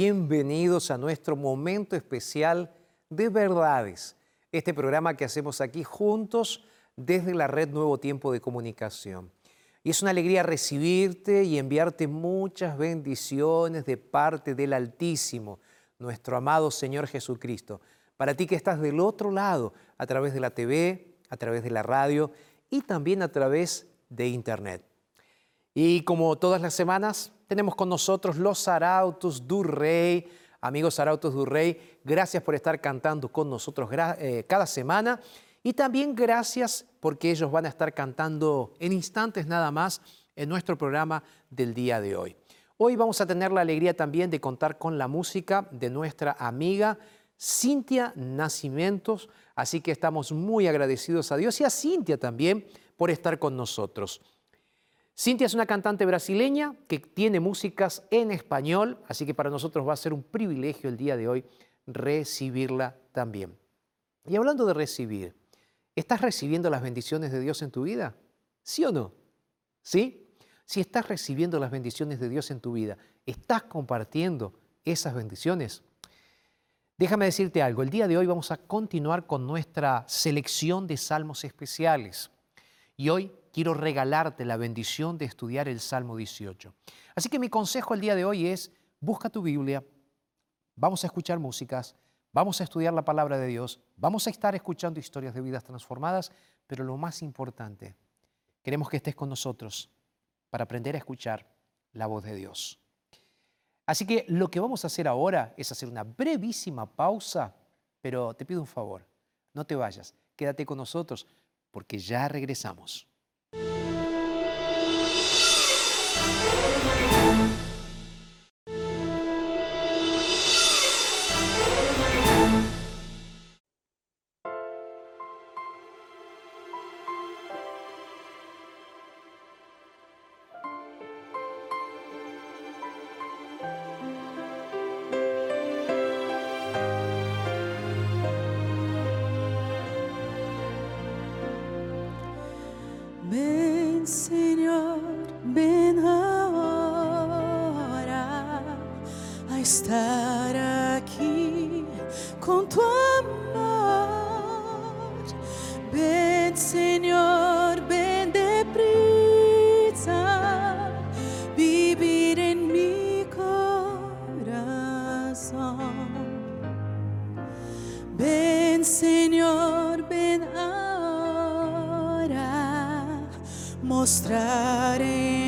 Bienvenidos a nuestro momento especial de verdades, este programa que hacemos aquí juntos desde la red Nuevo Tiempo de Comunicación. Y es una alegría recibirte y enviarte muchas bendiciones de parte del Altísimo, nuestro amado Señor Jesucristo. Para ti que estás del otro lado, a través de la TV, a través de la radio y también a través de Internet. Y como todas las semanas, tenemos con nosotros los Arautos du Rey. Amigos Arautos du Rey, gracias por estar cantando con nosotros eh, cada semana. Y también gracias porque ellos van a estar cantando en instantes nada más en nuestro programa del día de hoy. Hoy vamos a tener la alegría también de contar con la música de nuestra amiga Cintia Nacimientos, así que estamos muy agradecidos a Dios y a Cintia también por estar con nosotros. Cintia es una cantante brasileña que tiene músicas en español, así que para nosotros va a ser un privilegio el día de hoy recibirla también. Y hablando de recibir, ¿estás recibiendo las bendiciones de Dios en tu vida? ¿Sí o no? ¿Sí? Si estás recibiendo las bendiciones de Dios en tu vida, ¿estás compartiendo esas bendiciones? Déjame decirte algo, el día de hoy vamos a continuar con nuestra selección de salmos especiales. Y hoy quiero regalarte la bendición de estudiar el Salmo 18. Así que mi consejo el día de hoy es, busca tu Biblia, vamos a escuchar músicas, vamos a estudiar la palabra de Dios, vamos a estar escuchando historias de vidas transformadas, pero lo más importante, queremos que estés con nosotros para aprender a escuchar la voz de Dios. Así que lo que vamos a hacer ahora es hacer una brevísima pausa, pero te pido un favor, no te vayas, quédate con nosotros porque ya regresamos. Mostrar en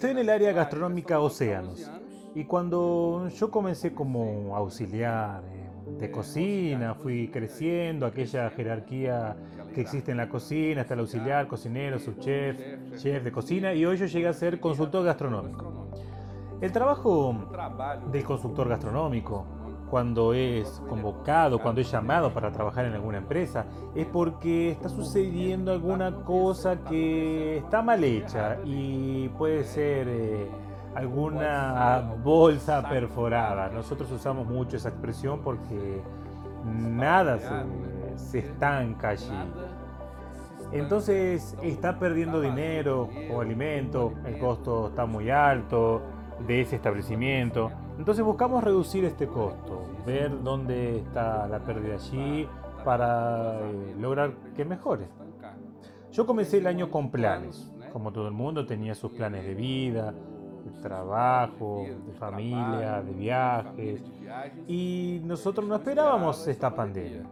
Estoy en el área gastronómica Océanos y cuando yo comencé como auxiliar de cocina, fui creciendo, aquella jerarquía que existe en la cocina, está el auxiliar, cocinero, subchef, chef de cocina y hoy yo llegué a ser consultor gastronómico. El trabajo del consultor gastronómico, cuando es convocado, cuando es llamado para trabajar en alguna empresa, es porque está sucediendo alguna cosa que está mal hecha y puede ser eh, alguna bolsa perforada. Nosotros usamos mucho esa expresión porque nada se, se estanca allí. Entonces está perdiendo dinero o alimento, el costo está muy alto de ese establecimiento. Entonces buscamos reducir este costo, ver dónde está la pérdida allí para eh, lograr que mejore. Yo comencé el año con planes, como todo el mundo tenía sus planes de vida, de trabajo, de familia, de viajes, y nosotros no esperábamos esta pandemia.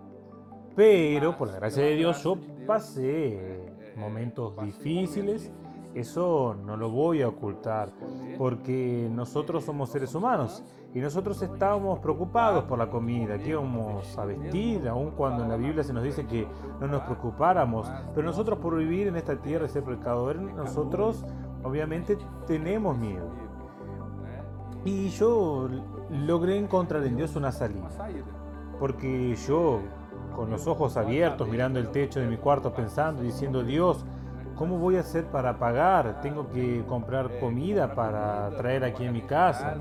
Pero por la gracia de Dios yo pasé momentos difíciles, eso no lo voy a ocultar, porque nosotros somos seres humanos y nosotros estábamos preocupados por la comida, qué íbamos a vestir, aun cuando en la Biblia se nos dice que no nos preocupáramos, pero nosotros por vivir en esta tierra y ser pecadores, nosotros obviamente tenemos miedo. Y yo logré encontrar en Dios una salida, porque yo con los ojos abiertos, mirando el techo de mi cuarto, pensando, diciendo, Dios, ¿cómo voy a hacer para pagar? Tengo que comprar comida para traer aquí en mi casa.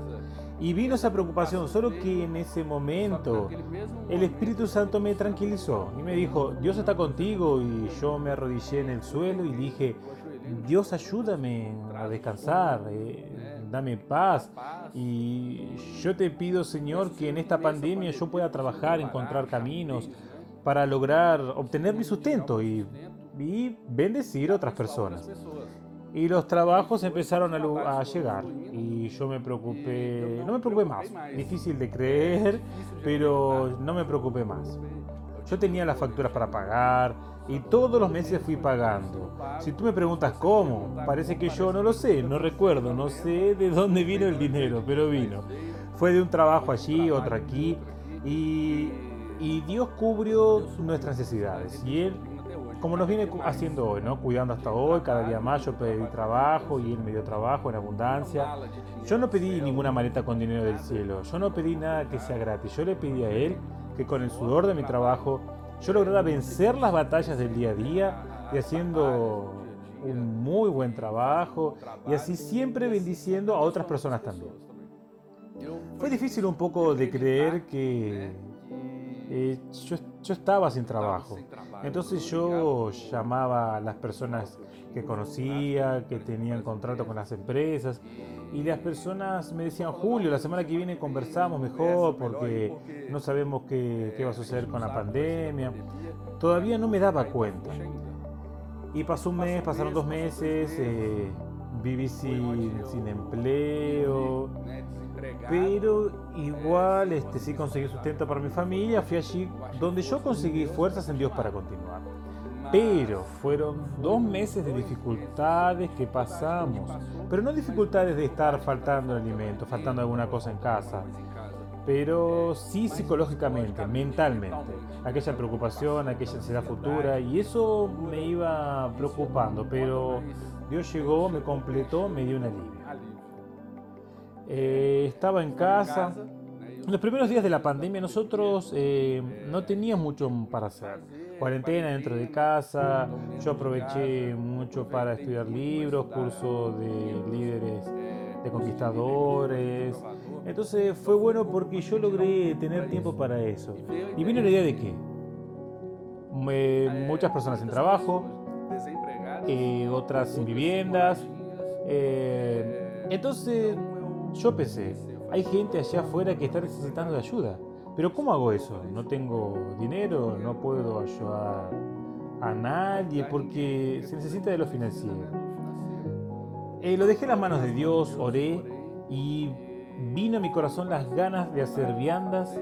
Y vino esa preocupación, solo que en ese momento el Espíritu Santo me tranquilizó y me dijo, Dios está contigo y yo me arrodillé en el suelo y dije, Dios ayúdame a descansar, eh, dame paz y yo te pido Señor que en esta pandemia yo pueda trabajar, encontrar caminos para lograr obtener mi sustento y bendecir a otras personas. Y los trabajos empezaron a, a llegar y yo me preocupé, no me preocupé más, difícil de creer, pero no me preocupé más. Yo tenía las facturas para pagar y todos los meses fui pagando. Si tú me preguntas cómo, parece que yo no lo sé, no recuerdo, no sé de dónde vino el dinero, pero vino. Fue de un trabajo allí, otro aquí y, y Dios cubrió nuestras necesidades y Él como nos viene haciendo hoy, ¿no? Cuidando hasta hoy, cada día más yo pedí trabajo y él me dio trabajo en abundancia. Yo no pedí ninguna maleta con dinero del cielo, yo no pedí nada que sea gratis, yo le pedí a él que con el sudor de mi trabajo yo lograra vencer las batallas del día a día y haciendo un muy buen trabajo y así siempre bendiciendo a otras personas también. Fue difícil un poco de creer que eh, yo, yo estaba sin trabajo. Entonces yo llamaba a las personas que conocía, que tenían contrato con las empresas. Y las personas me decían, Julio, la semana que viene conversamos mejor porque no sabemos qué, qué va a suceder con la pandemia. Todavía no me daba cuenta. Y pasó un mes, pasaron dos meses, eh, viví sin, sin empleo, pero igual este, sí conseguí sustento para mi familia, fui allí donde yo conseguí fuerzas en Dios para continuar. Pero fueron dos meses de dificultades que pasamos, pero no dificultades de estar faltando alimento, faltando alguna cosa en casa, pero sí psicológicamente, mentalmente. Aquella preocupación, aquella ansiedad futura, y eso me iba preocupando, pero Dios llegó, me completó, me dio un alivio. Eh, estaba en casa. En los primeros días de la pandemia nosotros eh, no teníamos mucho para hacer. Cuarentena dentro de casa, yo aproveché mucho para estudiar libros, cursos de líderes de conquistadores. Entonces fue bueno porque yo logré tener tiempo para eso. Y vino la idea de que muchas personas en trabajo, eh, otras sin viviendas. entonces yo pensé, hay gente allá afuera que está necesitando de ayuda. Pero ¿cómo hago eso? No tengo dinero, no puedo ayudar a nadie porque se necesita de lo financiero. Eh, lo dejé en las manos de Dios, oré y vino a mi corazón las ganas de hacer viandas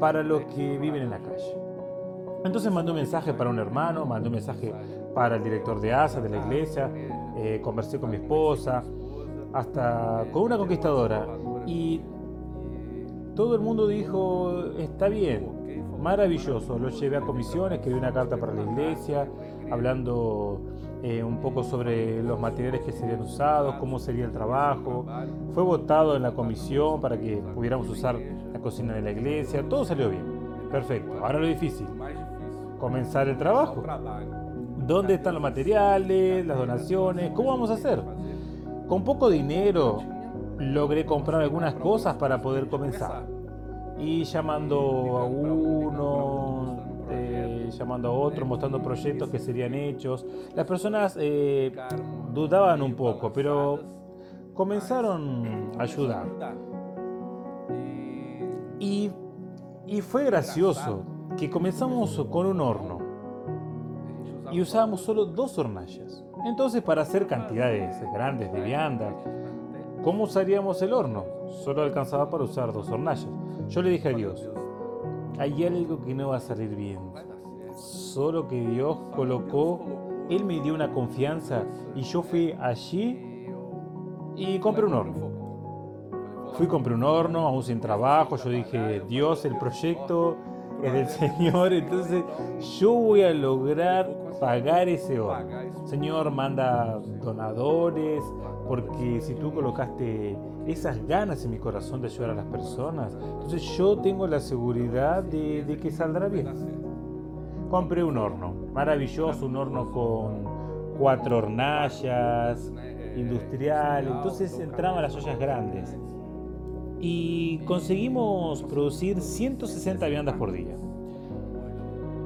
para los que viven en la calle. Entonces mandé un mensaje para un hermano, mandé un mensaje para el director de ASA, de la iglesia, eh, conversé con mi esposa, hasta con una conquistadora. Y todo el mundo dijo, está bien, maravilloso. Lo llevé a comisiones, escribí una carta para la iglesia, hablando eh, un poco sobre los materiales que serían usados, cómo sería el trabajo. Fue votado en la comisión para que pudiéramos usar la cocina de la iglesia. Todo salió bien. Perfecto. Ahora lo difícil, comenzar el trabajo. ¿Dónde están los materiales, las donaciones? ¿Cómo vamos a hacer? Con poco dinero logré comprar algunas cosas para poder comenzar. Y llamando a uno, eh, llamando a otro, mostrando proyectos que serían hechos. Las personas eh, dudaban un poco, pero comenzaron a ayudar. Y, y fue gracioso que comenzamos con un horno y usábamos solo dos hornallas. Entonces, para hacer cantidades grandes de viandas, ¿cómo usaríamos el horno? Solo alcanzaba para usar dos hornallas. Yo le dije a Dios, hay algo que no va a salir bien. Solo que Dios colocó, Él me dio una confianza y yo fui allí y compré un horno. Fui, compré un horno, aún sin trabajo. Yo dije, Dios, el proyecto es del Señor, entonces yo voy a lograr pagar ese oro. Señor, manda donadores, porque si tú colocaste esas ganas en mi corazón de ayudar a las personas, entonces yo tengo la seguridad de, que saldrá bien. Compré un horno, maravilloso, un horno con cuatro hornallas, industrial, entonces entraban las ollas grandes. Y conseguimos producir 160 viandas por día.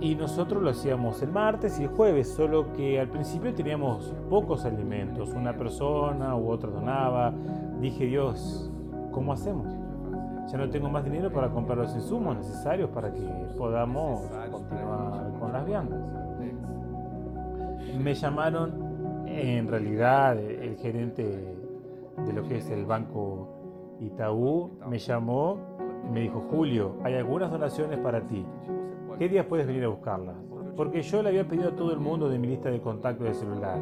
Y nosotros lo hacíamos el martes y el jueves, solo que al principio teníamos pocos alimentos. Una persona u otra donaba. Dije, Dios, ¿cómo hacemos? Ya no tengo más dinero para comprar los insumos necesarios para que podamos continuar con las viandas. Me llamaron, en realidad, el gerente de lo que es el banco Itaú me llamó y me dijo, Julio, hay algunas donaciones para ti. ¿Qué días puedes venir a buscarlas? Porque yo le había pedido a todo el mundo de mi lista de contactos de celular.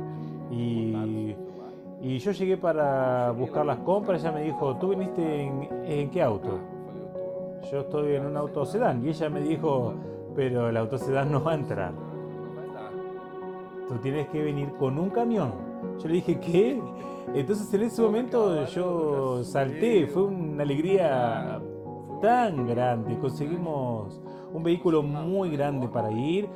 Y, yo llegué para buscar las compras. Ella me dijo, ¿tú viniste en, qué auto? Yo estoy en un auto sedán. Y ella me dijo, pero el auto sedán no va a entrar. Tú tienes que venir con un camión. Yo le dije, ¿qué? Entonces en ese momento yo salté. Fue una alegría tan grande. Conseguimos un vehículo muy grande para ir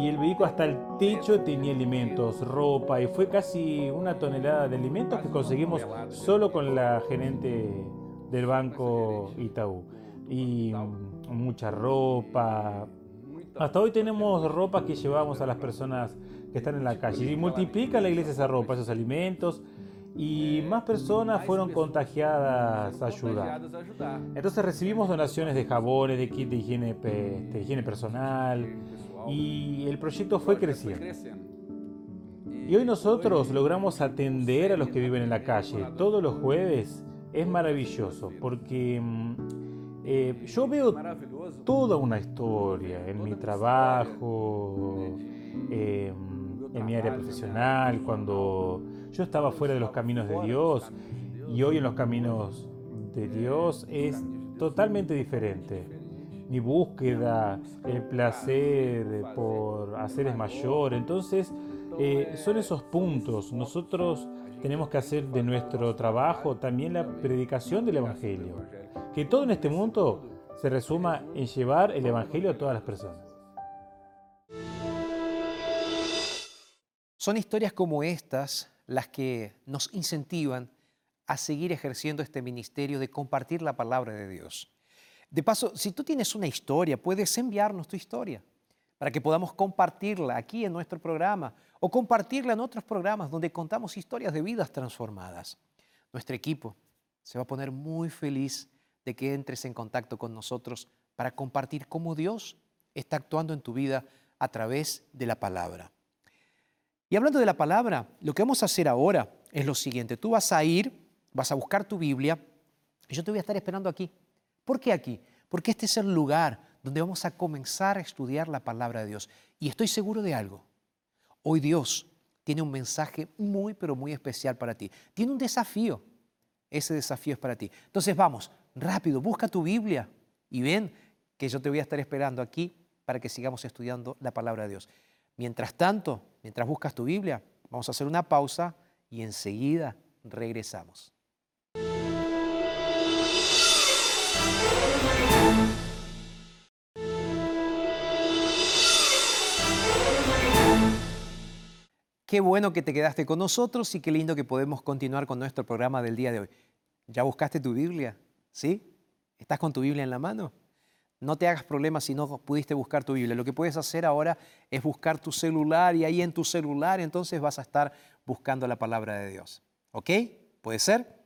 y el vehículo hasta el techo tenía alimentos, ropa y fue casi una tonelada de alimentos que conseguimos solo con la gerente del banco Itaú. Y mucha ropa. Hasta hoy tenemos ropa que llevamos a las personas que están en la calle. Y multiplica la iglesia esa ropa, esos alimentos, y más personas fueron contagiadas a ayudar. Entonces recibimos donaciones de jabones, de kit de higiene, de higiene personal, y el proyecto fue creciendo. Y hoy nosotros logramos atender a los que viven en la calle todos los jueves. Es maravilloso porque mm, eh, yo veo toda una historia en mi trabajo, em, en mi área profesional, cuando yo estaba fuera de los caminos de Dios y hoy en los caminos de Dios es totalmente diferente. Mi búsqueda, el placer por hacer es mayor. Entonces, eh, son esos puntos. Nosotros tenemos que hacer de nuestro trabajo también la predicación del Evangelio. Que todo en este mundo se resuma en llevar el Evangelio a todas las personas. Son historias como estas las que nos incentivan a seguir ejerciendo este ministerio de compartir la palabra de Dios. De paso, si tú tienes una historia, puedes enviarnos tu historia para que podamos compartirla aquí en nuestro programa o compartirla en otros programas donde contamos historias de vidas transformadas. Nuestro equipo se va a poner muy feliz de que entres en contacto con nosotros para compartir cómo Dios está actuando en tu vida a través de la palabra. Y hablando de la palabra, lo que vamos a hacer ahora es lo siguiente. Tú vas a ir, vas a buscar tu Biblia y yo te voy a estar esperando aquí. ¿Por qué aquí? Porque este es el lugar donde vamos a comenzar a estudiar la palabra de Dios. Y estoy seguro de algo. Hoy Dios tiene un mensaje muy, pero muy especial para ti. Tiene un desafío. Ese desafío es para ti. Entonces vamos, rápido, busca tu Biblia y ven que yo te voy a estar esperando aquí para que sigamos estudiando la palabra de Dios. Mientras tanto, mientras buscas tu Biblia, vamos a hacer una pausa y enseguida regresamos. Qué bueno que te quedaste con nosotros y qué lindo que podemos continuar con nuestro programa del día de hoy. ¿Ya buscaste tu Biblia? ¿Sí? ¿Estás con tu Biblia en la mano? No te hagas problemas si no pudiste buscar tu Biblia. Lo que puedes hacer ahora es buscar tu celular y ahí en tu celular entonces vas a estar buscando la palabra de Dios. ¿Ok? ¿Puede ser?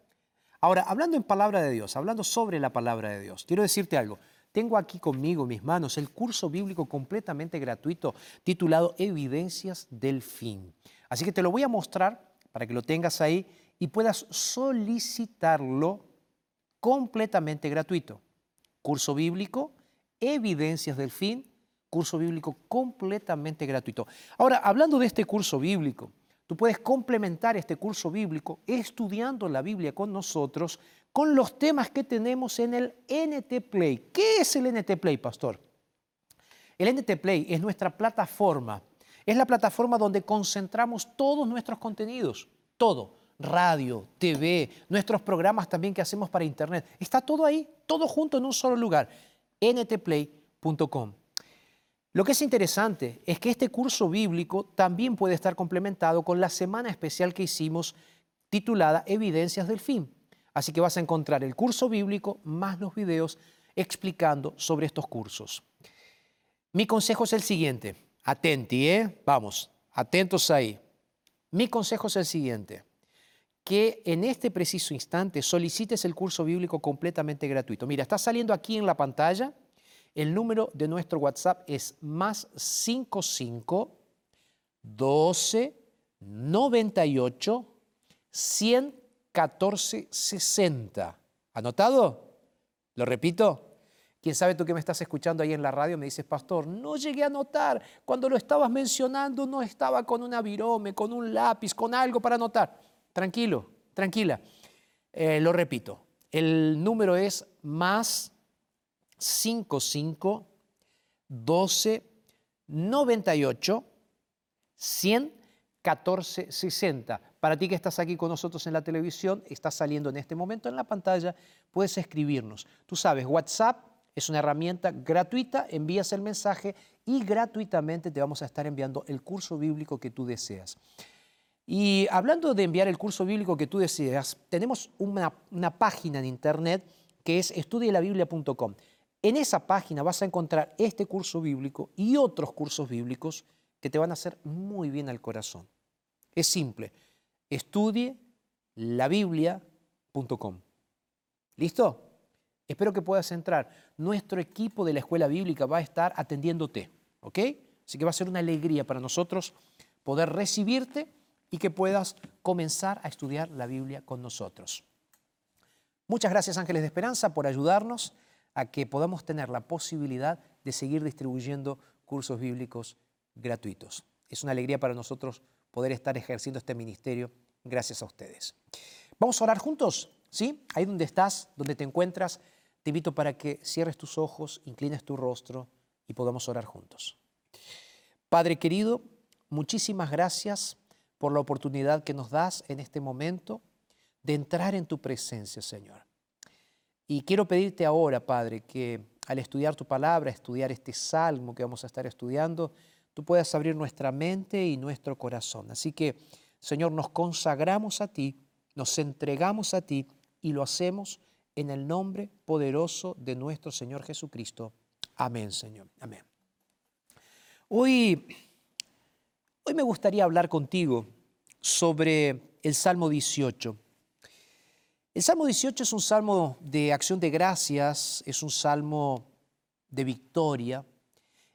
Ahora, hablando en palabra de Dios, hablando sobre la palabra de Dios, quiero decirte algo. Tengo aquí conmigo, mis manos, el curso bíblico completamente gratuito titulado Evidencias del Fin. Así que te lo voy a mostrar para que lo tengas ahí y puedas solicitarlo completamente gratuito. Curso bíblico, evidencias del fin, curso bíblico completamente gratuito. Ahora, hablando de este curso bíblico, tú puedes complementar este curso bíblico estudiando la Biblia con nosotros con los temas que tenemos en el NT Play. ¿Qué es el NT Play, pastor? El NT Play es nuestra plataforma es la plataforma donde concentramos todos nuestros contenidos, todo, radio, TV, nuestros programas también que hacemos para Internet. Está todo ahí, todo junto en un solo lugar, ntplay.com. Lo que es interesante es que este curso bíblico también puede estar complementado con la semana especial que hicimos titulada Evidencias del Fin. Así que vas a encontrar el curso bíblico más los videos explicando sobre estos cursos. Mi consejo es el siguiente. Atenti, ¿eh? Vamos, atentos ahí. Mi consejo es el siguiente, que en este preciso instante solicites el curso bíblico completamente gratuito. Mira, está saliendo aquí en la pantalla. El número de nuestro WhatsApp es más 55 12 98 114 60. ¿Anotado? Lo repito, Quién sabe tú que me estás escuchando ahí en la radio, me dices, pastor, no llegué a notar. Cuando lo estabas mencionando, no estaba con una virome, con un lápiz, con algo para anotar. Tranquilo, tranquila. Eh, lo repito, el número es más 55 12 98 100 14 60. Para ti que estás aquí con nosotros en la televisión, estás saliendo en este momento en la pantalla, puedes escribirnos. Tú sabes, WhatsApp es una herramienta gratuita, envías el mensaje y gratuitamente te vamos a estar enviando el curso bíblico que tú deseas. Y hablando de enviar el curso bíblico que tú deseas, tenemos una, página en internet que es estudielabiblia.com. En esa página vas a encontrar este curso bíblico y otros cursos bíblicos que te van a hacer muy bien al corazón. Es simple, estudie la Biblia.com. ¿Listo? Espero que puedas entrar. Nuestro equipo de la escuela bíblica va a estar atendiéndote, ¿ok? Así que va a ser una alegría para nosotros poder recibirte y que puedas comenzar a estudiar la Biblia con nosotros. Muchas gracias Ángeles de Esperanza por ayudarnos a que podamos tener la posibilidad de seguir distribuyendo cursos bíblicos gratuitos. Es una alegría para nosotros poder estar ejerciendo este ministerio gracias a ustedes. Vamos a orar juntos, ¿sí? Ahí donde estás, donde te encuentras, te invito para que cierres tus ojos, inclines tu rostro y podamos orar juntos. Padre querido, muchísimas gracias por la oportunidad que nos das en este momento de entrar en tu presencia, Señor. Y quiero pedirte ahora, Padre, que al estudiar tu palabra, estudiar este salmo que vamos a estar estudiando, tú puedas abrir nuestra mente y nuestro corazón. Así que, Señor, nos consagramos a ti, nos entregamos a ti y lo hacemos en el nombre poderoso de nuestro Señor Jesucristo. Amén, Señor. Amén. Hoy, hoy me gustaría hablar contigo sobre el Salmo 18. El Salmo 18 es un salmo de acción de gracias, es un salmo de victoria.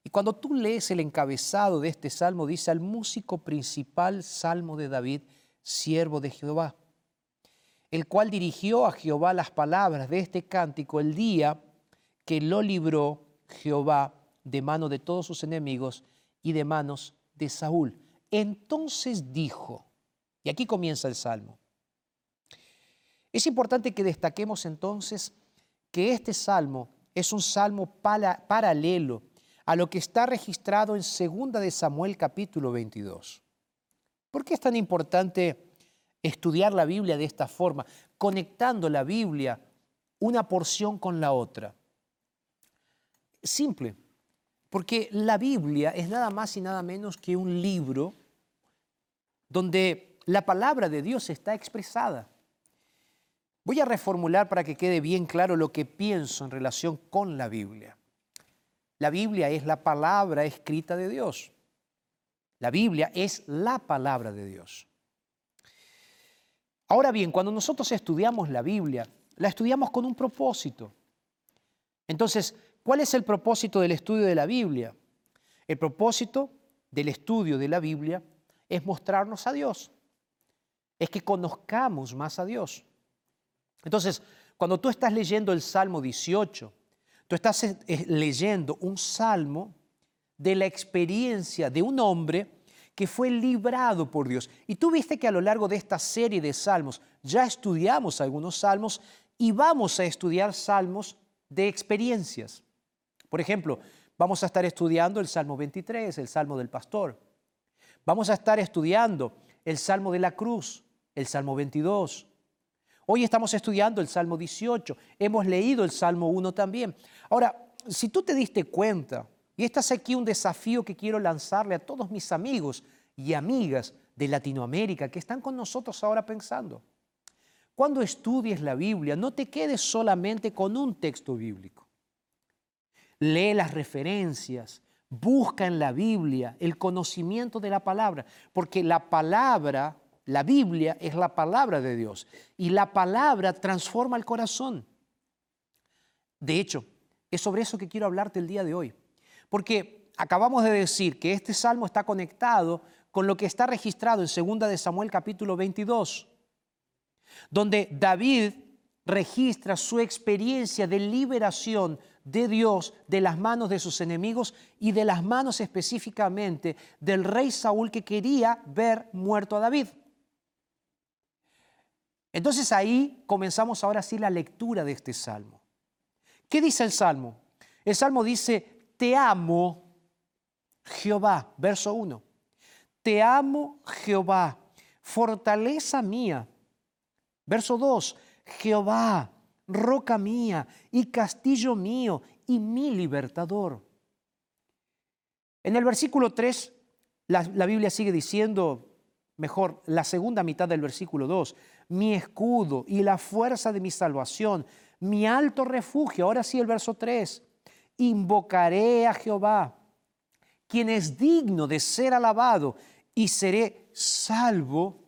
Y cuando tú lees el encabezado de este salmo, dice al músico principal, salmo de David, siervo de Jehová, el cual dirigió a Jehová las palabras de este cántico el día que lo libró Jehová de mano de todos sus enemigos y de manos de Saúl. Entonces dijo, y aquí comienza el salmo, es importante que destaquemos entonces que este salmo es un salmo paralelo a lo que está registrado en 2 de Samuel capítulo 22. ¿Por qué es tan importante estudiar la Biblia de esta forma, conectando la Biblia una porción con la otra? Simple, porque la Biblia es nada más y nada menos que un libro donde la palabra de Dios está expresada. Voy a reformular para que quede bien claro lo que pienso en relación con la Biblia. La Biblia es la palabra escrita de Dios. La Biblia es la palabra de Dios. Ahora bien, cuando nosotros estudiamos la Biblia, la estudiamos con un propósito. Entonces, ¿cuál es el propósito del estudio de la Biblia? El propósito del estudio de la Biblia es mostrarnos a Dios, es que conozcamos más a Dios. Entonces, cuando tú estás leyendo el Salmo 18, tú estás eh, eh, leyendo un salmo de la experiencia de un hombre que fue librado por Dios. Y tú viste que a lo largo de esta serie de salmos ya estudiamos algunos salmos y vamos a estudiar salmos de experiencias. Por ejemplo, vamos a estar estudiando el Salmo 23, el Salmo del Pastor. Vamos a estar estudiando el Salmo de la Cruz, el Salmo 22, Hoy estamos estudiando el Salmo 18, hemos leído el Salmo 1 también. Ahora, si tú te diste cuenta, y este es aquí un desafío que quiero lanzarle a todos mis amigos y amigas de Latinoamérica que están con nosotros ahora pensando. Cuando estudies la Biblia, no te quedes solamente con un texto bíblico. Lee las referencias, busca en la Biblia el conocimiento de la palabra, porque la palabra la Biblia es la palabra de Dios y la palabra transforma el corazón. De hecho, es sobre eso que quiero hablarte el día de hoy. Porque acabamos de decir que este salmo está conectado con lo que está registrado en 2 de Samuel capítulo 22, donde David registra su experiencia de liberación de Dios de las manos de sus enemigos y de las manos específicamente del rey Saúl que quería ver muerto a David. Entonces ahí comenzamos ahora sí la lectura de este salmo. ¿Qué dice el salmo? El salmo dice, te amo Jehová, verso 1. Te amo Jehová, fortaleza mía. Verso 2, Jehová, roca mía y castillo mío y mi libertador. En el versículo 3, la, Biblia sigue diciendo, mejor, la segunda mitad del versículo 2, mi escudo y la fuerza de mi salvación, mi alto refugio. Ahora sí el verso 3, invocaré a Jehová. quien es digno de ser alabado, y seré salvo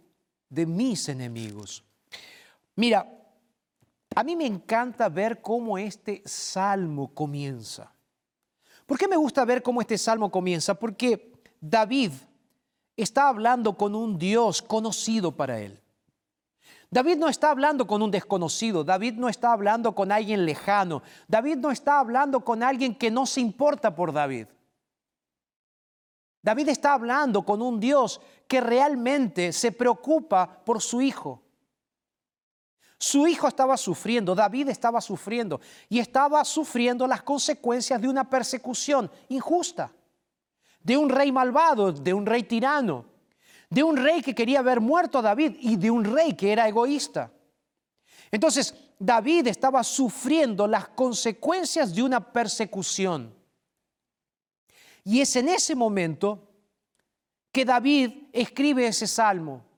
de mis enemigos. Mira, a mí me encanta ver cómo este salmo comienza. ¿Por qué me gusta ver cómo este salmo comienza? Porque David está hablando con un Dios conocido para él. David no está hablando con un desconocido, David no está hablando con alguien lejano, David no está hablando con alguien que no se importa por David. David está hablando con un Dios que realmente se preocupa por su hijo. Su hijo estaba sufriendo, David estaba sufriendo y estaba sufriendo las consecuencias de una persecución injusta, de un rey malvado, de un rey tirano, de un rey que quería ver muerto a David y de un rey que era egoísta. Entonces, David estaba sufriendo las consecuencias de una persecución. Y es en ese momento que David escribe ese salmo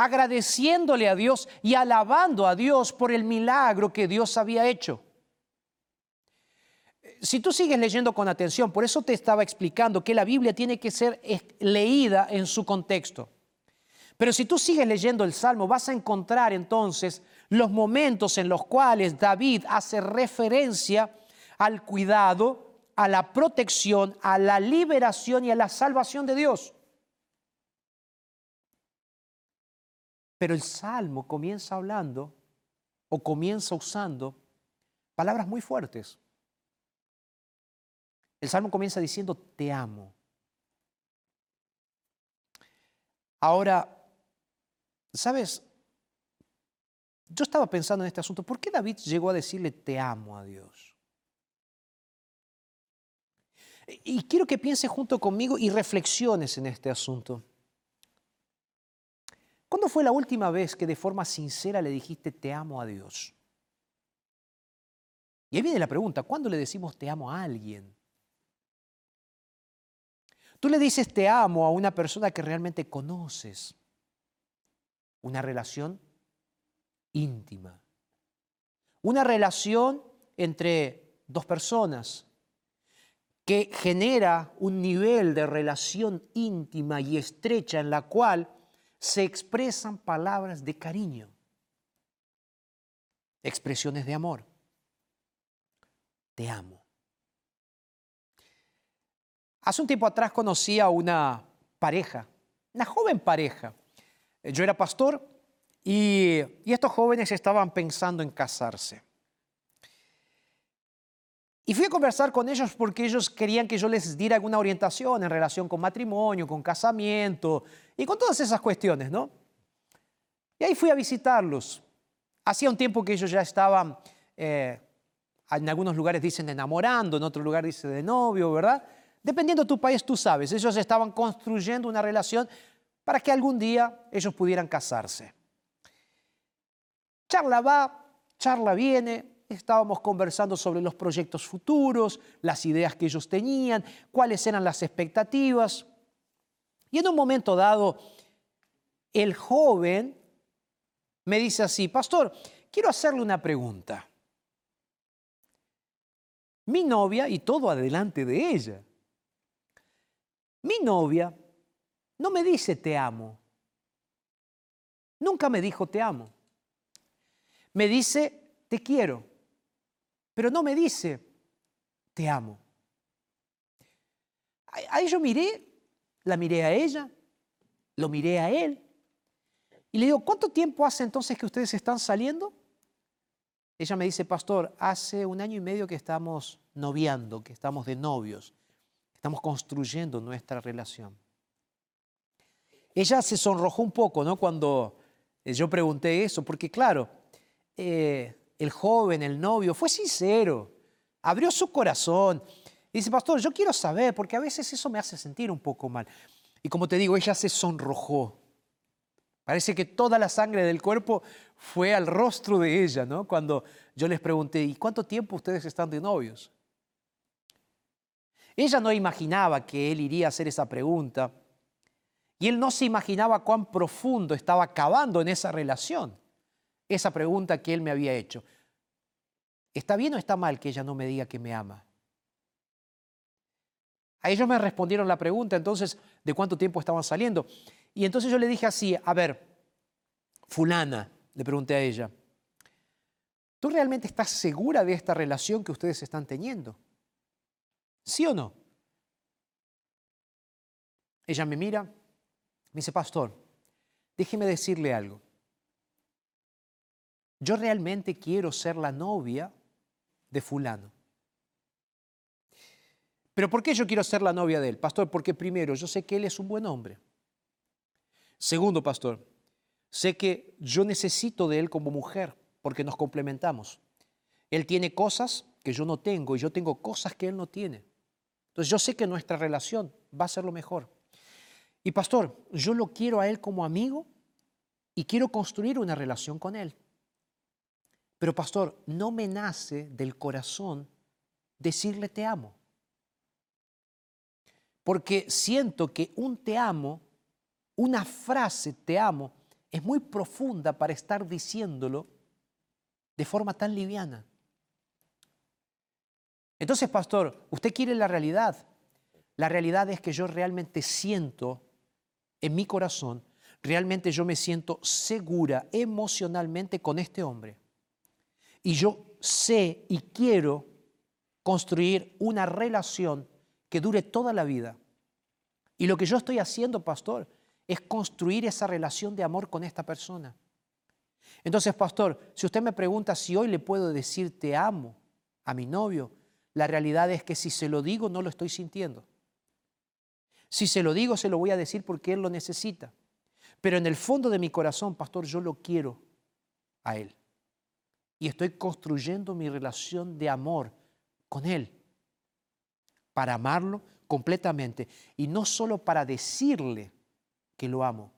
agradeciéndole a Dios y alabando a Dios por el milagro que Dios había hecho. Si tú sigues leyendo con atención, por eso te estaba explicando que la Biblia tiene que ser leída en su contexto. Pero si tú sigues leyendo el Salmo, vas a encontrar entonces los momentos en los cuales David hace referencia al cuidado, a la protección, a la liberación y a la salvación de Dios. Pero el Salmo comienza hablando o comienza usando palabras muy fuertes. El Salmo comienza diciendo, te amo. Ahora, ¿sabes? Yo estaba pensando en este asunto, ¿por qué David llegó a decirle, te amo a Dios? Y quiero que pienses junto conmigo y reflexiones en este asunto. ¿Cuándo fue la última vez que de forma sincera le dijiste te amo a Dios? Y ahí viene la pregunta, ¿cuándo le decimos te amo a alguien? Tú le dices te amo a una persona que realmente conoces, una relación íntima, una relación entre dos personas que genera un nivel de relación íntima y estrecha en la cual se expresan palabras de cariño, expresiones de amor. Te amo. Hace un tiempo atrás conocí a una pareja, una joven pareja. Yo era pastor y, estos jóvenes estaban pensando en casarse. Y fui a conversar con ellos porque ellos querían que yo les diera alguna orientación en relación con matrimonio, con casamiento y con todas esas cuestiones, ¿no? Y ahí fui a visitarlos. Hacía un tiempo que ellos ya estaban, eh, en algunos lugares dicen enamorando, en otro lugar dicen de novio, ¿verdad? Dependiendo de tu país, tú sabes, ellos estaban construyendo una relación para que algún día ellos pudieran casarse. Charla va, charla viene, Estábamos conversando sobre los proyectos futuros, las ideas que ellos tenían, cuáles eran las expectativas. Y en un momento dado, el joven me dice así, pastor, quiero hacerle una pregunta. Mi novia, y todo adelante de ella, mi novia no me dice te amo. Nunca me dijo te amo. Me dice te quiero pero no me dice, te amo. Ahí yo miré, la miré a ella, lo miré a él, y le digo, ¿cuánto tiempo hace entonces que ustedes están saliendo? Ella me dice, pastor, hace un año y medio que estamos noviando, que estamos de novios, estamos construyendo nuestra relación. Ella se sonrojó un poco, ¿no? Cuando yo pregunté eso, porque claro, eh, el joven, el novio, fue sincero, abrió su corazón. Y dice, pastor, yo quiero saber, porque a veces eso me hace sentir un poco mal. Y como te digo, ella se sonrojó. Parece que toda la sangre del cuerpo fue al rostro de ella, ¿no? Cuando yo les pregunté, ¿y cuánto tiempo ustedes están de novios? Ella no imaginaba que él iría a hacer esa pregunta. Y él no se imaginaba cuán profundo estaba acabando en esa relación esa pregunta que él me había hecho. ¿Está bien o está mal que ella no me diga que me ama? A ellos me respondieron la pregunta entonces de cuánto tiempo estaban saliendo. Y entonces yo le dije así, a ver, fulana, le pregunté a ella, ¿tú realmente estás segura de esta relación que ustedes están teniendo? ¿Sí o no? Ella me mira, me dice, pastor, déjeme decirle algo. Yo realmente quiero ser la novia de fulano. Pero ¿por qué yo quiero ser la novia de él? Pastor, porque primero, yo sé que él es un buen hombre. Segundo, pastor, sé que yo necesito de él como mujer porque nos complementamos. Él tiene cosas que yo no tengo y yo tengo cosas que él no tiene. Entonces yo sé que nuestra relación va a ser lo mejor. Y pastor, yo lo quiero a él como amigo y quiero construir una relación con él. Pero pastor, no me nace del corazón decirle te amo. Porque siento que un te amo, una frase te amo, es muy profunda para estar diciéndolo de forma tan liviana. Entonces, pastor, usted quiere la realidad. La realidad es que yo realmente siento en mi corazón, realmente yo me siento segura emocionalmente con este hombre. Y yo sé y quiero construir una relación que dure toda la vida. Y lo que yo estoy haciendo, pastor, es construir esa relación de amor con esta persona. Entonces, pastor, si usted me pregunta si hoy le puedo decir te amo a mi novio, la realidad es que si se lo digo no lo estoy sintiendo. Si se lo digo, se lo voy a decir porque él lo necesita. Pero en el fondo de mi corazón, pastor, yo lo quiero a él y estoy construyendo mi relación de amor con Él para amarlo completamente y no solo para decirle que lo amo,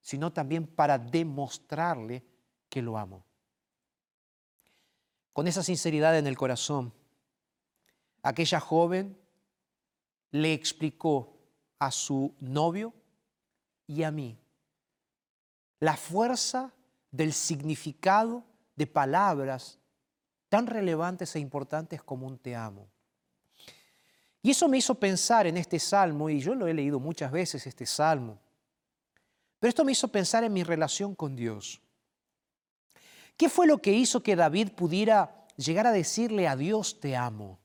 sino también para demostrarle que lo amo. Con esa sinceridad en el corazón, aquella joven le explicó a su novio y a mí la fuerza del significado de palabras tan relevantes e importantes como un te amo. Y eso me hizo pensar en este salmo, y yo lo he leído muchas veces, este salmo, pero esto me hizo pensar en mi relación con Dios. ¿Qué fue lo que hizo que David pudiera llegar a decirle a Dios te amo?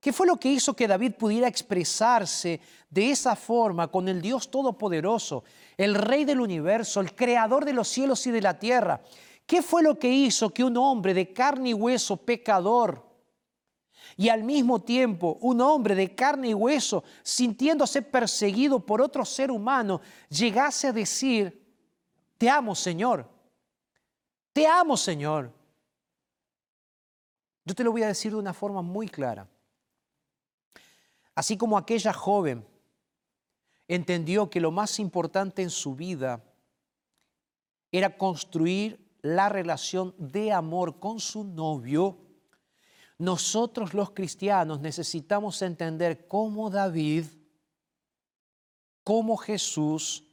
¿Qué fue lo que hizo que David pudiera expresarse de esa forma con el Dios Todopoderoso, el Rey del universo, el Creador de los cielos y de la tierra, ¿Qué fue lo que hizo que un hombre de carne y hueso, pecador, y al mismo tiempo un hombre de carne y hueso, sintiéndose perseguido por otro ser humano, llegase a decir, te amo Señor, te amo Señor? Yo te lo voy a decir de una forma muy clara. Así como aquella joven entendió que lo más importante en su vida era construir la relación de amor con su novio, nosotros los cristianos necesitamos entender cómo David, como Jesús,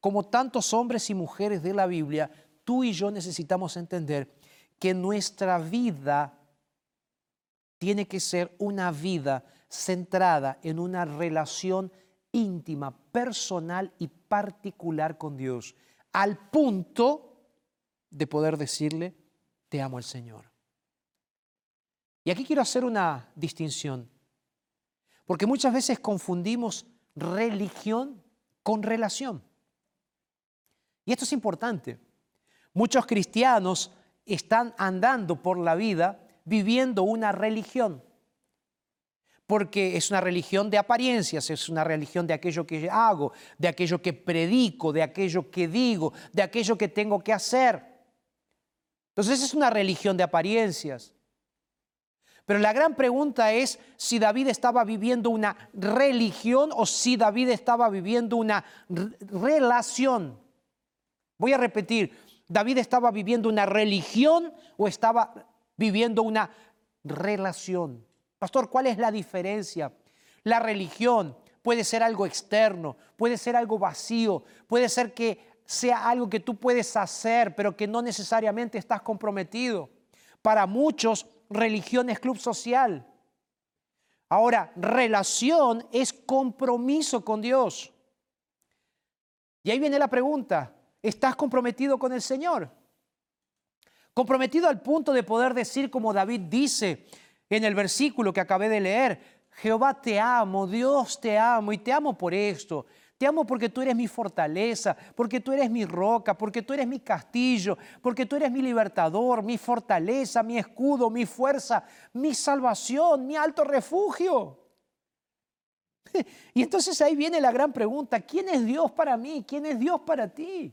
como tantos hombres y mujeres de la Biblia, tú y yo necesitamos entender que nuestra vida tiene que ser una vida centrada en una relación íntima, personal y particular con Dios, al punto de poder decirle, te amo el Señor. Y aquí quiero hacer una distinción, porque muchas veces confundimos religión con relación. Y esto es importante. Muchos cristianos están andando por la vida viviendo una religión, porque es una religión de apariencias, es una religión de aquello que hago, de aquello que predico, de aquello que digo, de aquello que tengo que hacer. Entonces es una religión de apariencias. Pero la gran pregunta es si David estaba viviendo una religión o si David estaba viviendo una relación. Voy a repetir, ¿David estaba viviendo una religión o estaba viviendo una relación? Pastor, ¿cuál es la diferencia? La religión puede ser algo externo, puede ser algo vacío, puede ser que sea algo que tú puedes hacer, pero que no necesariamente estás comprometido. Para muchos, religión es club social. Ahora, relación es compromiso con Dios. Y ahí viene la pregunta, ¿estás comprometido con el Señor? Comprometido al punto de poder decir como David dice en el versículo que acabé de leer, Jehová te amo, Dios te amo y te amo por esto. Te amo porque tú eres mi fortaleza, porque tú eres mi roca, porque tú eres mi castillo, porque tú eres mi libertador, mi fortaleza, mi escudo, mi fuerza, mi salvación, mi alto refugio. Y entonces ahí viene la gran pregunta, ¿quién es Dios para mí? ¿Quién es Dios para ti?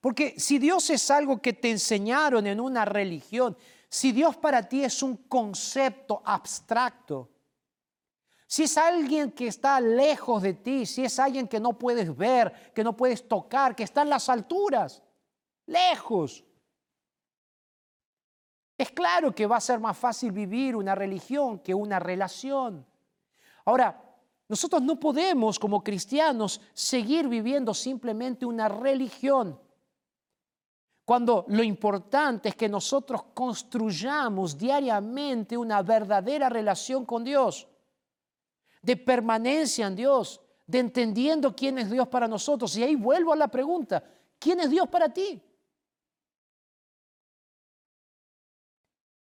Porque si Dios es algo que te enseñaron en una religión, si Dios para ti es un concepto abstracto, si es alguien que está lejos de ti, si es alguien que no puedes ver, que no puedes tocar, que está en las alturas, lejos, es claro que va a ser más fácil vivir una religión que una relación. Ahora, nosotros no podemos como cristianos seguir viviendo simplemente una religión. Cuando lo importante es que nosotros construyamos diariamente una verdadera relación con Dios, de permanencia en Dios, de entendiendo quién es Dios para nosotros. Y ahí vuelvo a la pregunta, ¿quién es Dios para ti?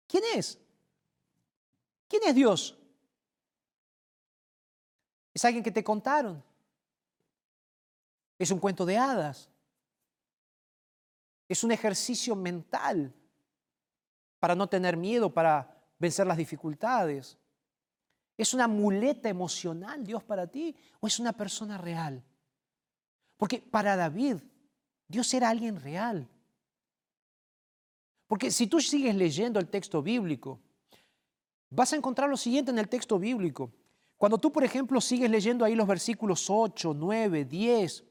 ¿Quién es? ¿Quién es Dios? ¿Es alguien que te contaron? ¿Es un cuento de hadas? Es un ejercicio mental para no tener miedo, para vencer las dificultades. ¿Es una muleta emocional Dios para ti o es una persona real? Porque para David, Dios era alguien real. Porque si tú sigues leyendo el texto bíblico, vas a encontrar lo siguiente en el texto bíblico. Cuando tú, por ejemplo, sigues leyendo ahí los versículos 8, 9, 10,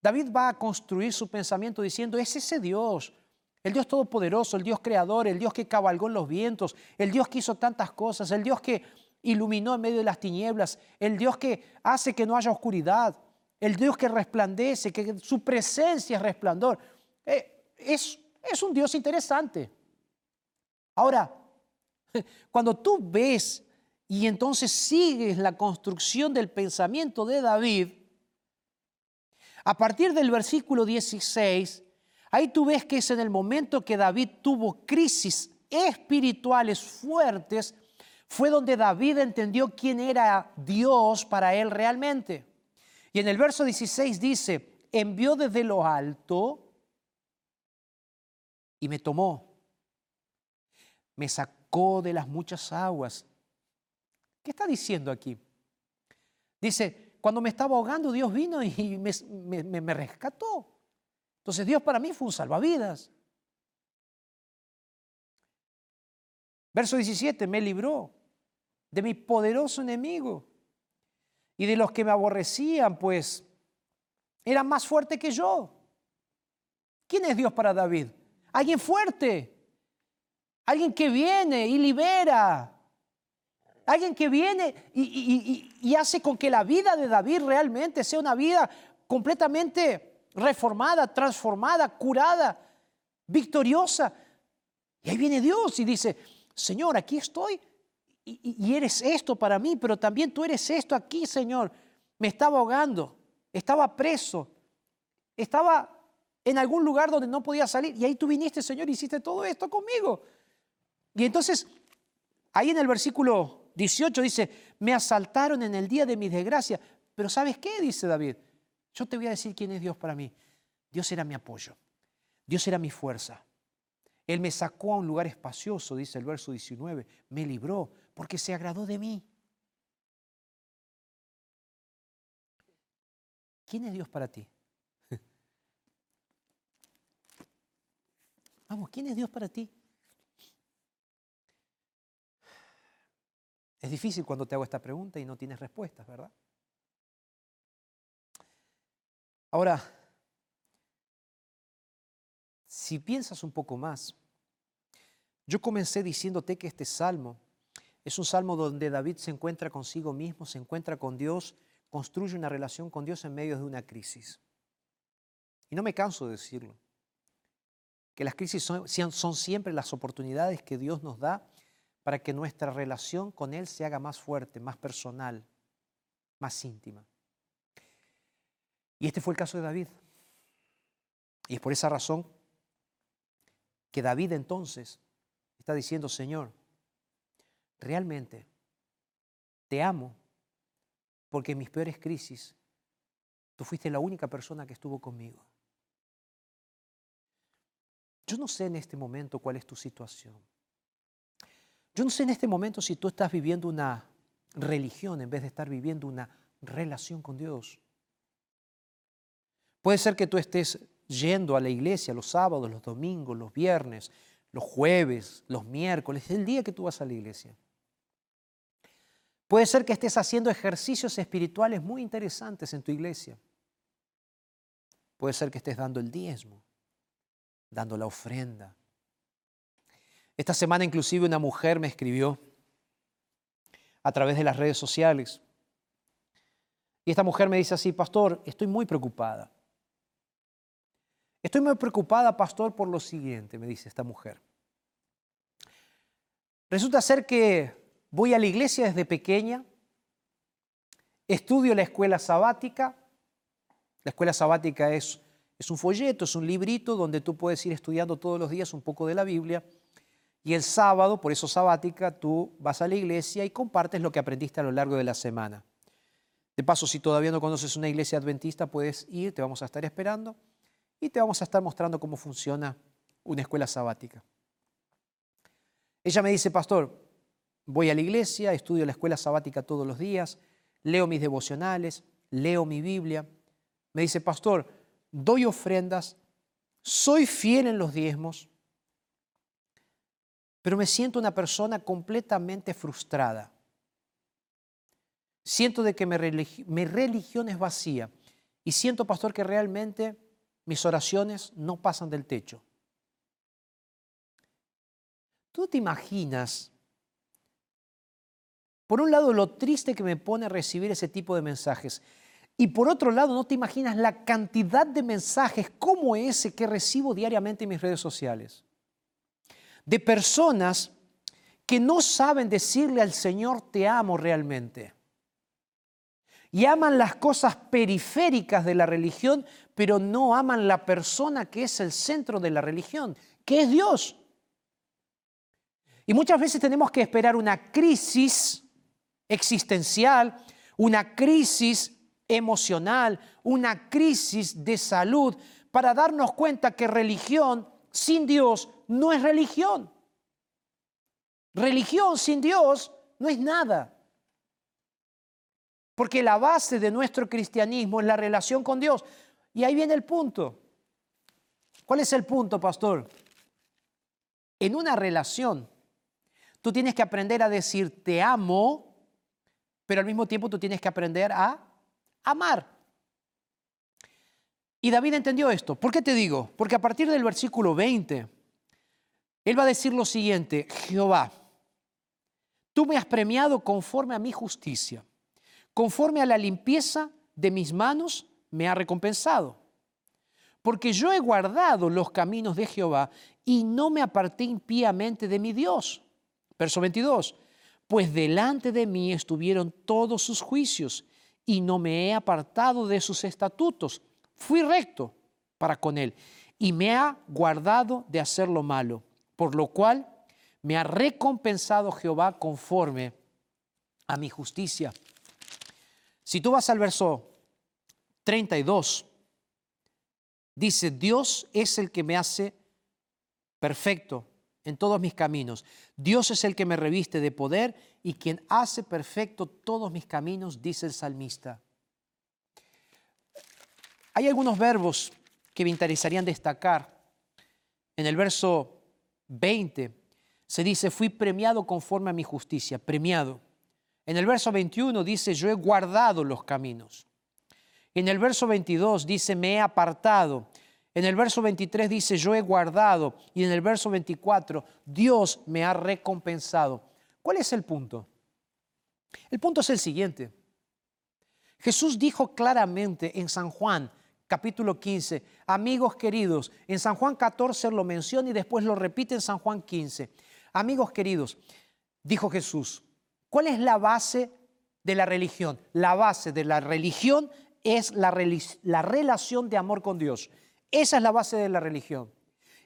David va a construir su pensamiento diciendo, es ese Dios, el Dios todopoderoso, el Dios creador, el Dios que cabalgó en los vientos, el Dios que hizo tantas cosas, el Dios que iluminó en medio de las tinieblas, el Dios que hace que no haya oscuridad, el Dios que resplandece, que su presencia es resplandor. Eh, es, es un Dios interesante. Ahora, cuando tú ves y entonces sigues la construcción del pensamiento de David, a partir del versículo 16, ahí tú ves que es en el momento que David tuvo crisis espirituales fuertes, fue donde David entendió quién era Dios para él realmente. Y en el verso 16 dice, envió desde lo alto y me tomó, me sacó de las muchas aguas. ¿Qué está diciendo aquí? Dice, cuando me estaba ahogando, Dios vino y me, rescató. Entonces Dios para mí fue un salvavidas. Verso 17, me libró de mi poderoso enemigo y de los que me aborrecían, pues eran más fuertes que yo. ¿Quién es Dios para David? Alguien fuerte, alguien que viene y libera, Alguien que viene y, hace con que la vida de David realmente sea una vida completamente reformada, transformada, curada, victoriosa. Y ahí viene Dios y dice, Señor, aquí estoy y, eres esto para mí, pero también tú eres esto aquí, Señor. Me estaba ahogando, estaba preso, estaba en algún lugar donde no podía salir y ahí tú viniste, Señor, hiciste todo esto conmigo. Y entonces, ahí en el versículo 18 dice, me asaltaron en el día de mi desgracia. Pero ¿sabes qué? Dice David. Yo te voy a decir quién es Dios para mí. Dios era mi apoyo. Dios era mi fuerza. Él me sacó a un lugar espacioso, dice el verso 19. Me libró porque se agradó de mí. ¿Quién es Dios para ti? Vamos, ¿quién es Dios para ti? Es difícil cuando te hago esta pregunta y no tienes respuestas, ¿verdad? Ahora, si piensas un poco más, yo comencé diciéndote que este salmo es un salmo donde David se encuentra consigo mismo, se encuentra con Dios, construye una relación con Dios en medio de una crisis. Y no me canso de decirlo, que las crisis son, siempre las oportunidades que Dios nos da para que nuestra relación con Él se haga más fuerte, más personal, más íntima. Y este fue el caso de David. Y es por esa razón que David entonces está diciendo, Señor, realmente te amo porque en mis peores crisis tú fuiste la única persona que estuvo conmigo. Yo no sé en este momento cuál es tu situación. Yo no sé en este momento si tú estás viviendo una religión en vez de estar viviendo una relación con Dios. Puede ser que tú estés yendo a la iglesia los sábados, los domingos, los viernes, los jueves, los miércoles, es el día que tú vas a la iglesia. Puede ser que estés haciendo ejercicios espirituales muy interesantes en tu iglesia. Puede ser que estés dando el diezmo, dando la ofrenda. Esta semana inclusive una mujer me escribió a través de las redes sociales. Y esta mujer me dice así, pastor, estoy muy preocupada. Estoy muy preocupada, pastor, por lo siguiente, me dice esta mujer. Resulta ser que voy a la iglesia desde pequeña, estudio la escuela sabática. La escuela sabática es, es un folleto, es un librito donde tú puedes ir estudiando todos los días un poco de la Biblia. Y el sábado, por eso sabática, tú vas a la iglesia y compartes lo que aprendiste a lo largo de la semana. De paso, si todavía no conoces una iglesia adventista, puedes ir, te vamos a estar esperando y te vamos a estar mostrando cómo funciona una escuela sabática. Ella me dice, pastor, voy a la iglesia, estudio la escuela sabática todos los días, leo mis devocionales, leo mi Biblia. Me dice, pastor, doy ofrendas, soy fiel en los diezmos, pero me siento una persona completamente frustrada. Siento de que mi, religión es vacía y siento, pastor, que realmente mis oraciones no pasan del techo. ¿Tú te imaginas, por un lado, lo triste que me pone recibir ese tipo de mensajes? Y por otro lado, no te imaginas la cantidad de mensajes como ese que recibo diariamente en mis redes sociales. De personas que no saben decirle al Señor te amo realmente. Y aman las cosas periféricas de la religión, pero no aman la persona que es el centro de la religión, que es Dios. Y muchas veces tenemos que esperar una crisis existencial, una crisis emocional, una crisis de salud, para darnos cuenta que religión sin Dios no es religión. Religión sin Dios no es nada. Porque la base de nuestro cristianismo es la relación con Dios. Y ahí viene el punto. ¿Cuál es el punto, pastor? En una relación, tú tienes que aprender a decir te amo, pero al mismo tiempo tú tienes que aprender a amar. Y David entendió esto. ¿Por qué te digo? Porque a partir del versículo 20, él va a decir lo siguiente, Jehová, tú me has premiado conforme a mi justicia conforme a la limpieza de mis manos me ha recompensado. Porque yo he guardado los caminos de Jehová y no me aparté impíamente de mi Dios. Verso 22. Pues delante de mí estuvieron todos sus juicios y no me he apartado de sus estatutos. Fui recto para con él y me ha guardado de hacer lo malo, por lo cual me ha recompensado Jehová conforme a mi justicia. Si tú vas al verso 32, dice, Dios es el que me hace perfecto en todos mis caminos. Dios es el que me reviste de poder y quien hace perfecto todos mis caminos, dice el salmista. Hay algunos verbos que me interesarían destacar. En el verso 20 se dice, fui premiado conforme a mi justicia, premiado. En el verso 21 dice, yo he guardado los caminos. En el verso 22 dice, me he apartado. En el verso 23 dice, yo he guardado. Y en el verso 24, Dios me ha recompensado. ¿Cuál es el punto? El punto es el siguiente. Jesús dijo claramente en San Juan, capítulo 15, amigos queridos, en San Juan 14 lo menciona y después lo repite en San Juan 15. Amigos queridos, dijo Jesús. ¿Cuál es la base de la religión? La base de la religión es la, la, relación de amor con Dios. Esa es la base de la religión.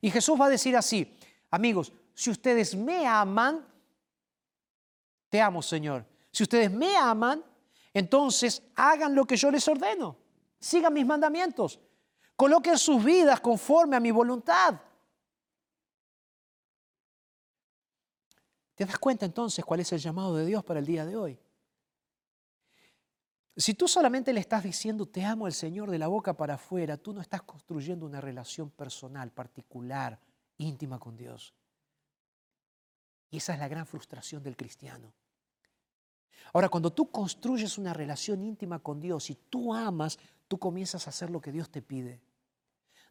Y Jesús va a decir así, amigos, si ustedes me aman, te amo Señor. Si ustedes me aman, entonces hagan lo que yo les ordeno. Sigan mis mandamientos. Coloquen sus vidas conforme a mi voluntad. ¿Te das cuenta entonces cuál es el llamado de Dios para el día de hoy? Si tú solamente le estás diciendo te amo al Señor de la boca para afuera, tú no estás construyendo una relación personal, particular, íntima con Dios. Y esa es la gran frustración del cristiano. Ahora, cuando tú construyes una relación íntima con Dios y tú amas, tú comienzas a hacer lo que Dios te pide.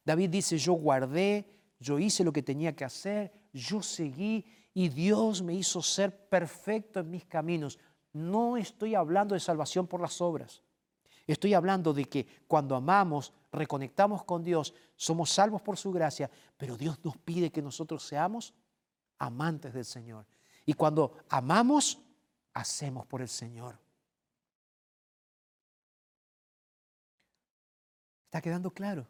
David dice, yo guardé, yo hice lo que tenía que hacer, yo seguí y Dios me hizo ser perfecto en mis caminos. No estoy hablando de salvación por las obras. Estoy hablando de que cuando amamos, reconectamos con Dios, somos salvos por su gracia, pero Dios nos pide que nosotros seamos amantes del Señor. Y cuando amamos, hacemos por el Señor. ¿Está quedando claro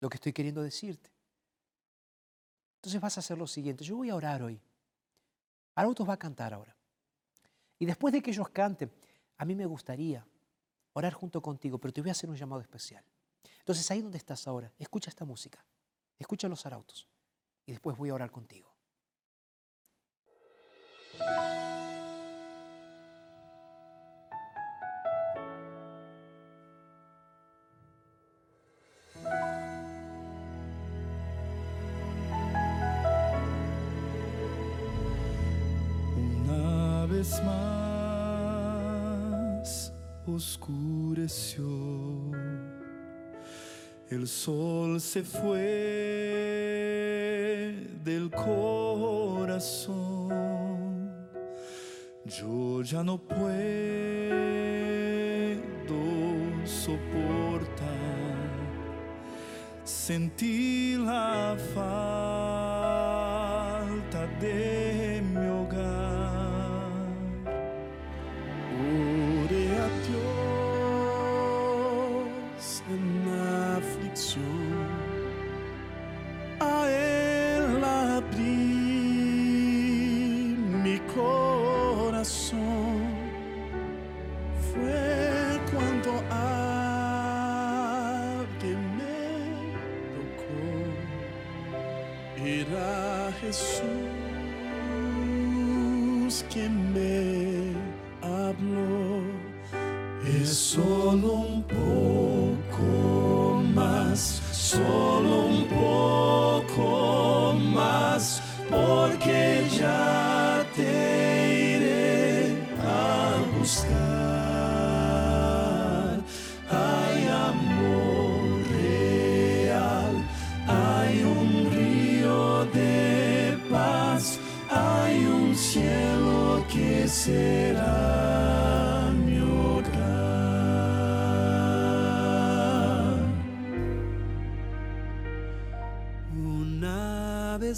lo que estoy queriendo decirte? Entonces vas a hacer lo siguiente. Yo voy a orar hoy. Arautos va a cantar ahora. Y después de que ellos canten, a mí me gustaría orar junto contigo, pero te voy a hacer un llamado especial. Entonces ahí donde estás ahora, escucha esta música, escucha los arautos y después voy a orar contigo. Oscureció. El sol se fue del corazón. Yo ya no puedo soportar sentir la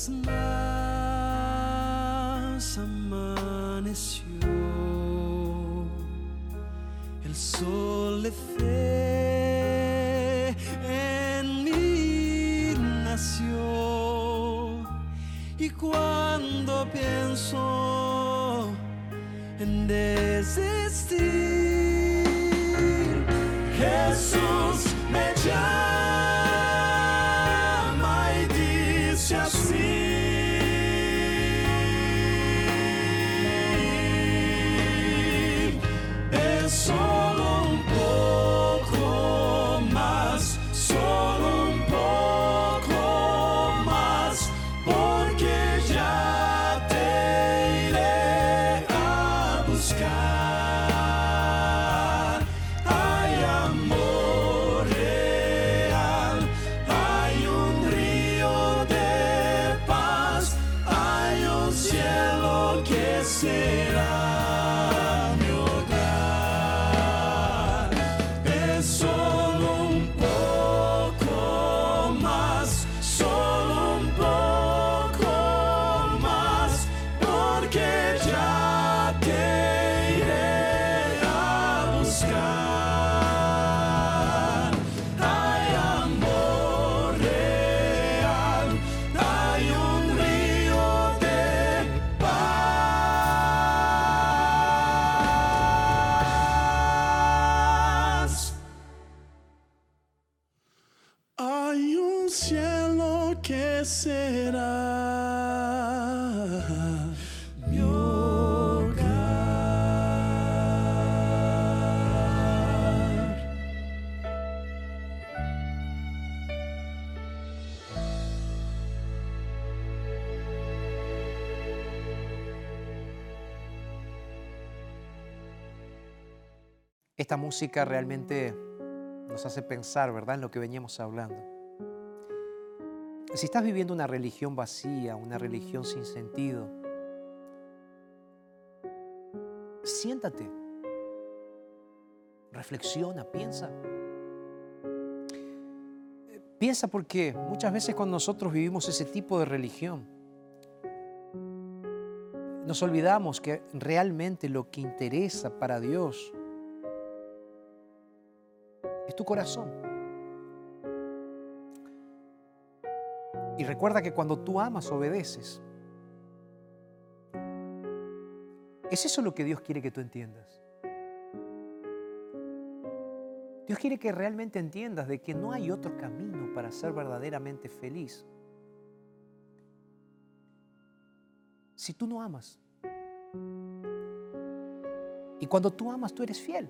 vez más amaneció, el sol de fe Esta música realmente nos hace pensar, ¿verdad?, en lo que veníamos hablando. Si estás viviendo una religión vacía, una religión sin sentido, siéntate, reflexiona, piensa. Piensa porque muchas veces cuando nosotros vivimos ese tipo de religión, nos olvidamos que realmente lo que interesa para Dios es tu corazón. Y recuerda que cuando tú amas, obedeces. ¿Es eso lo que Dios quiere que tú entiendas? Dios quiere que realmente entiendas de que no hay otro camino para ser verdaderamente feliz. Si tú no amas. Y cuando tú amas, tú eres fiel.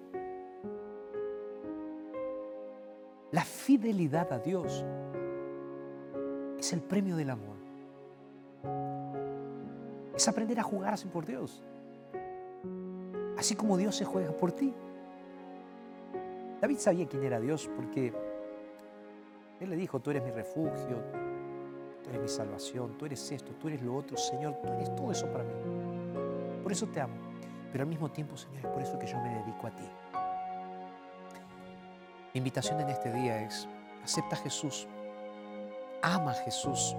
La fidelidad a Dios es el premio del amor. Es aprender a jugar así por Dios. Así como Dios se juega por ti. David sabía quién era Dios porque Él le dijo, tú eres mi refugio, tú eres mi salvación, tú eres esto, tú eres lo otro, Señor, tú eres todo eso para mí. Por eso te amo. Pero al mismo tiempo, Señor, es por eso que yo me dedico a ti. Mi invitación en este día es, acepta a Jesús, ama a Jesús,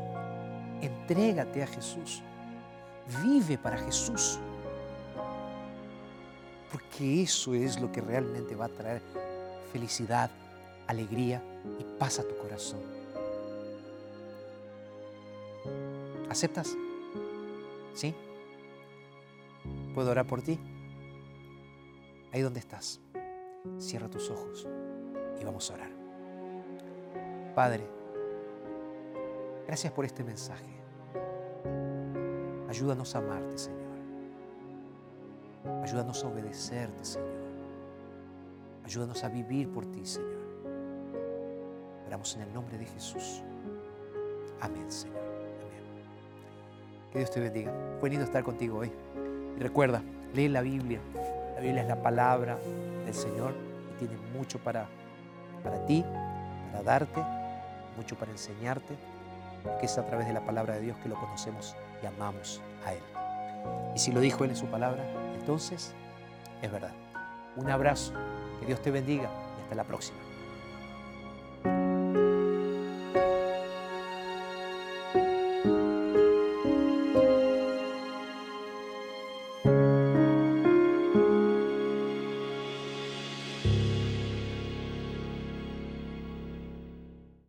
entrégate a Jesús, vive para Jesús. Porque eso es lo que realmente va a traer felicidad, alegría y paz a tu corazón. ¿Aceptas? ¿Sí? ¿Puedo orar por ti? Ahí donde estás. Cierra tus ojos y vamos a orar. Padre, gracias por este mensaje. Ayúdanos a amarte, Señor. Ayúdanos a obedecerte, Señor. Ayúdanos a vivir por ti, Señor. Oramos en el nombre de Jesús. Amén, Señor. Amén. Que Dios te bendiga. Fue lindo estar contigo hoy. Y recuerda, lee la Biblia. La Biblia es la palabra del Señor y tiene mucho para para ti, para darte, mucho para enseñarte, porque es a través de la palabra de Dios que lo conocemos y amamos a Él. Y si lo dijo Él en su palabra, entonces es verdad. Un abrazo, que Dios te bendiga y hasta la próxima.